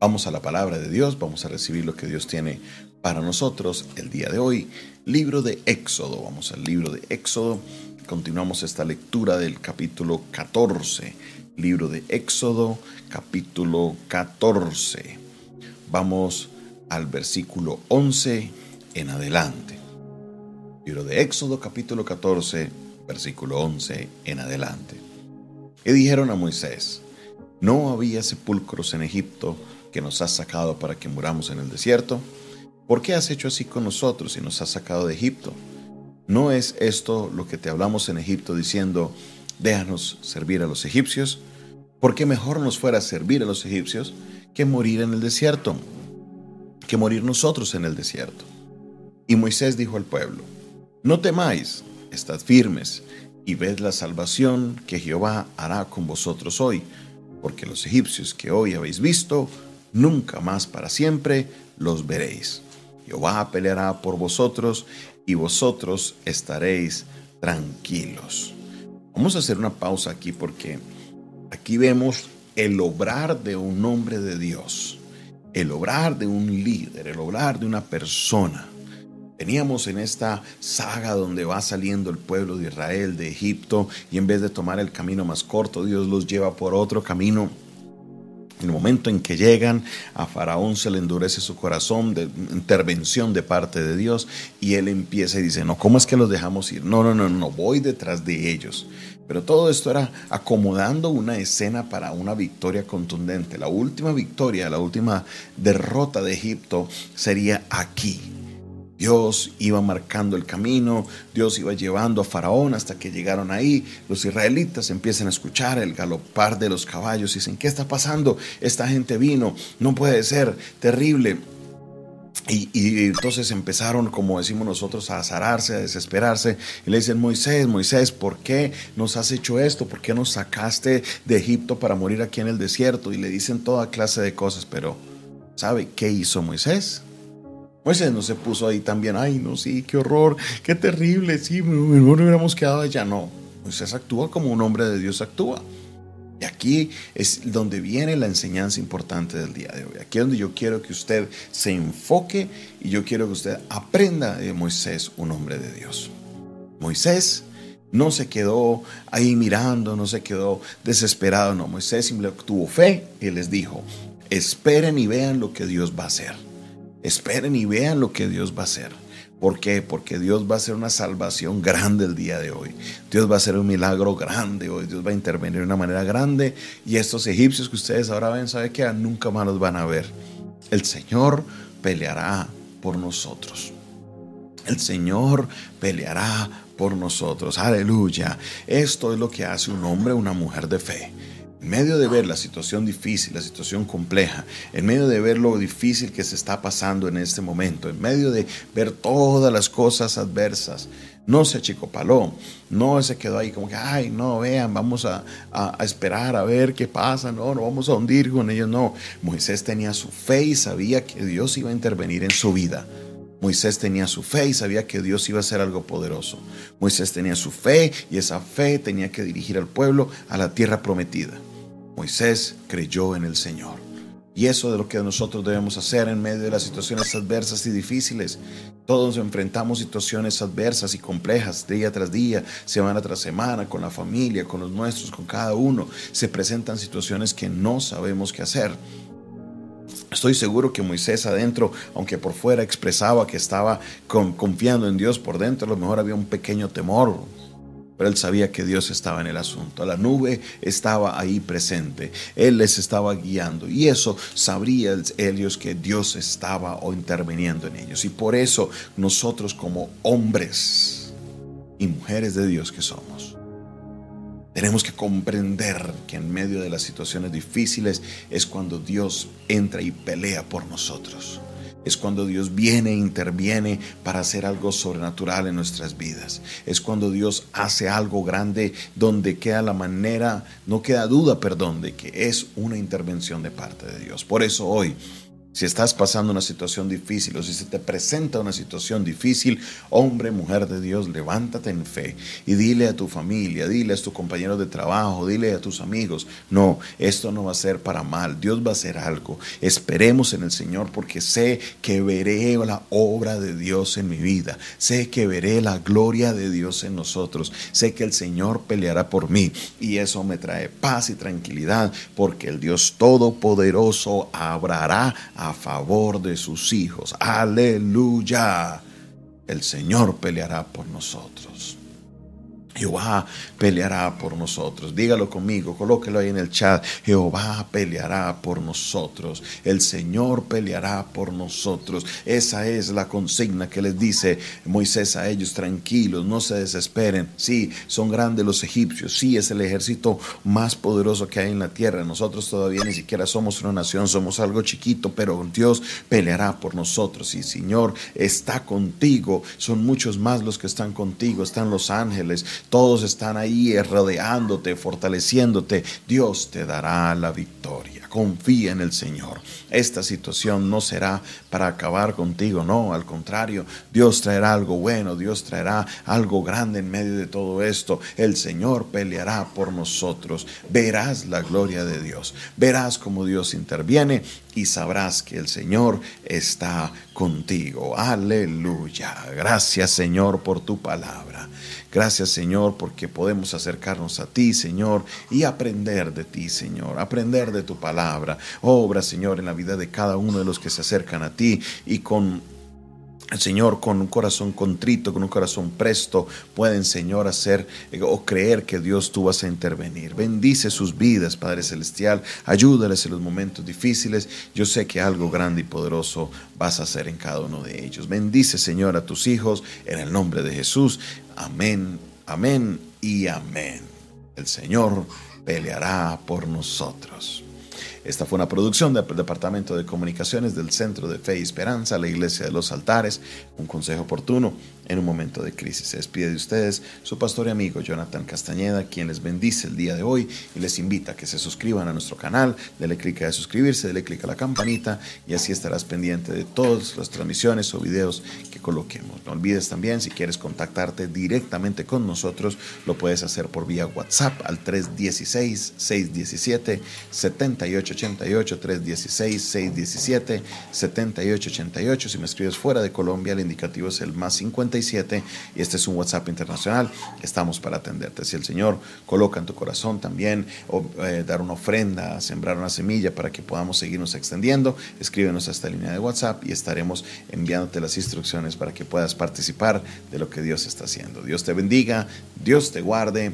Vamos a la palabra de Dios, vamos a recibir lo que Dios tiene para nosotros el día de hoy. Libro de Éxodo, vamos al libro de Éxodo. Continuamos esta lectura del capítulo 14. Libro de Éxodo, capítulo 14. Vamos al versículo 11 en adelante. Libro de Éxodo, capítulo 14, versículo 11 en adelante. Y dijeron a Moisés, no había sepulcros en Egipto que nos has sacado para que muramos en el desierto? ¿Por qué has hecho así con nosotros y nos has sacado de Egipto? ¿No es esto lo que te hablamos en Egipto diciendo, déjanos servir a los egipcios? ¿Por qué mejor nos fuera servir a los egipcios que morir en el desierto? Que morir nosotros en el desierto. Y Moisés dijo al pueblo, no temáis, estad firmes y ved la salvación que Jehová hará con vosotros hoy, porque los egipcios que hoy habéis visto, nunca más para siempre los veréis. Jehová peleará por vosotros y vosotros estaréis tranquilos. Vamos a hacer una pausa aquí porque aquí vemos el obrar de un hombre de Dios, el obrar de un líder, el obrar de una persona. Veníamos en esta saga donde va saliendo el pueblo de Israel de Egipto y en vez de tomar el camino más corto, Dios los lleva por otro camino en el momento en que llegan, a Faraón se le endurece su corazón de intervención de parte de Dios y él empieza y dice, no, ¿cómo es que los dejamos ir? No, no, no, no, voy detrás de ellos. Pero todo esto era acomodando una escena para una victoria contundente. La última victoria, la última derrota de Egipto sería aquí, Dios iba marcando el camino, Dios iba llevando a Faraón hasta que llegaron ahí. Los israelitas empiezan a escuchar el galopar de los caballos y dicen, ¿qué está pasando? Esta gente vino, no puede ser, terrible. Y, y, entonces empezaron, como decimos nosotros, a azararse, a desesperarse. Y le dicen, Moisés, Moisés, ¿por qué nos has hecho esto? ¿Por qué nos sacaste de Egipto para morir aquí en el desierto? Y le dicen toda clase de cosas, pero ¿sabe qué hizo Moisés? Moisés no se puso ahí también, ay, no, sí, qué horror, qué terrible, sí, no hubiéramos quedado allá. No, Moisés actúa como un hombre de Dios actúa. Y aquí es donde viene la enseñanza importante del día de hoy. Aquí es donde yo quiero que usted se enfoque y yo quiero que usted aprenda de Moisés, un hombre de Dios. Moisés no se quedó ahí mirando, no se quedó desesperado, no. Moisés simplemente tuvo fe y les dijo, esperen y vean lo que Dios va a hacer. Esperen y vean lo que Dios va a hacer. ¿Por qué? Porque Dios va a hacer una salvación grande el día de hoy. Dios va a hacer un milagro grande hoy. Dios va a intervenir de una manera grande. Y estos egipcios que ustedes ahora ven, ¿sabe qué? Nunca más los van a ver. El Señor peleará por nosotros. El Señor peleará por nosotros. Aleluya. Esto es lo que hace un hombre una mujer de fe en medio de ver la situación difícil, la situación compleja, en medio de ver lo difícil que se está pasando en este momento, en medio de ver todas las cosas adversas, no se achicopaló, no se quedó ahí como que, ay, no, vean, vamos a, esperar a ver qué pasa, no, no vamos a hundir con ellos, no. Moisés tenía su fe y sabía que Dios iba a intervenir en su vida. Moisés tenía su fe y sabía que Dios iba a hacer algo poderoso. Moisés tenía su fe y esa fe tenía que dirigir al pueblo a la tierra prometida. Moisés creyó en el Señor. Y eso de lo que nosotros debemos hacer en medio de las situaciones adversas y difíciles. Todos enfrentamos situaciones adversas y complejas día tras día, semana tras semana, con la familia, con los nuestros, con cada uno. Se presentan situaciones que no sabemos qué hacer. Estoy seguro que Moisés adentro, aunque por fuera expresaba que estaba confiando en Dios, por dentro a lo mejor había un pequeño temor, pero él sabía que Dios estaba en el asunto. La nube estaba ahí presente. Él les estaba guiando y eso sabría ellos que Dios estaba o interviniendo en ellos. Y por eso nosotros como hombres y mujeres de Dios que somos, tenemos que comprender que en medio de las situaciones difíciles es cuando Dios entra y pelea por nosotros es cuando Dios viene e interviene para hacer algo sobrenatural en nuestras vidas. Es cuando Dios hace algo grande donde queda la manera, no queda duda, perdón, de que es una intervención de parte de Dios. Por eso hoy Si estás pasando una situación difícil o si se te presenta una situación difícil, hombre, mujer de Dios, levántate en fe y dile a tu familia, dile a tus compañeros de trabajo, dile a tus amigos, no, esto no va a ser para mal, Dios va a hacer algo. Esperemos en el Señor porque sé que veré la obra de Dios en mi vida, sé que veré la gloria de Dios en nosotros, sé que el Señor peleará por mí y eso me trae paz y tranquilidad porque el Dios Todopoderoso abrará a favor de sus hijos. Aleluya. El Señor peleará por nosotros. Jehová peleará por nosotros. Dígalo conmigo, colóquelo ahí en el chat. Jehová peleará por nosotros. El Señor peleará por nosotros. Esa es la consigna que les dice Moisés a ellos. Tranquilos, no se desesperen. Sí, son grandes los egipcios. Sí, es el ejército más poderoso que hay en la tierra. Nosotros todavía ni siquiera somos una nación, somos algo chiquito, pero Dios peleará por nosotros. Y Señor está contigo. Son muchos más los que están contigo. Están los ángeles todos están ahí rodeándote, fortaleciéndote. Dios te dará la victoria. Confía en el Señor. Esta situación no será para acabar contigo, no, al contrario, Dios traerá algo bueno, Dios traerá algo grande en medio de todo esto. El Señor peleará por nosotros. Verás la gloria de Dios. Verás cómo Dios interviene y sabrás que el Señor está contigo. Aleluya. Gracias Señor por tu palabra. Gracias Señor porque podemos acercarnos a ti Señor y aprender de ti Señor, aprender de tu palabra. Obra Señor en la vida de cada uno de los que se acercan a ti y con Señor, con un corazón contrito, con un corazón presto, pueden, Señor, hacer eh, o creer que Dios tú vas a intervenir. Bendice sus vidas, Padre Celestial. Ayúdales en los momentos difíciles. Yo sé que algo grande y poderoso vas a hacer en cada uno de ellos. Bendice, Señor, a tus hijos en el nombre de Jesús. Amén, amén y amén. El Señor peleará por nosotros. Esta fue una producción del Departamento de Comunicaciones del Centro de Fe y Esperanza, la Iglesia de los Altares, un consejo oportuno en un momento de crisis. Se despide de ustedes su pastor y amigo Jonathan Castañeda, quien les bendice el día de hoy y les invita a que se suscriban a nuestro canal, dele clic a suscribirse, dele clic a la campanita y así estarás pendiente de todas las transmisiones o videos que coloquemos. No olvides también, si quieres contactarte directamente con nosotros, lo puedes hacer por vía WhatsApp al 316-617-78 88 316 617 7888. Si me escribes fuera de Colombia, el indicativo es el más 57 y este es un WhatsApp internacional. Estamos para atenderte. Si el Señor coloca en tu corazón también eh, dar una ofrenda, sembrar una semilla para que podamos seguirnos extendiendo, escríbenos a esta línea de WhatsApp y estaremos enviándote las instrucciones para que puedas participar de lo que Dios está haciendo. Dios te bendiga, Dios te guarde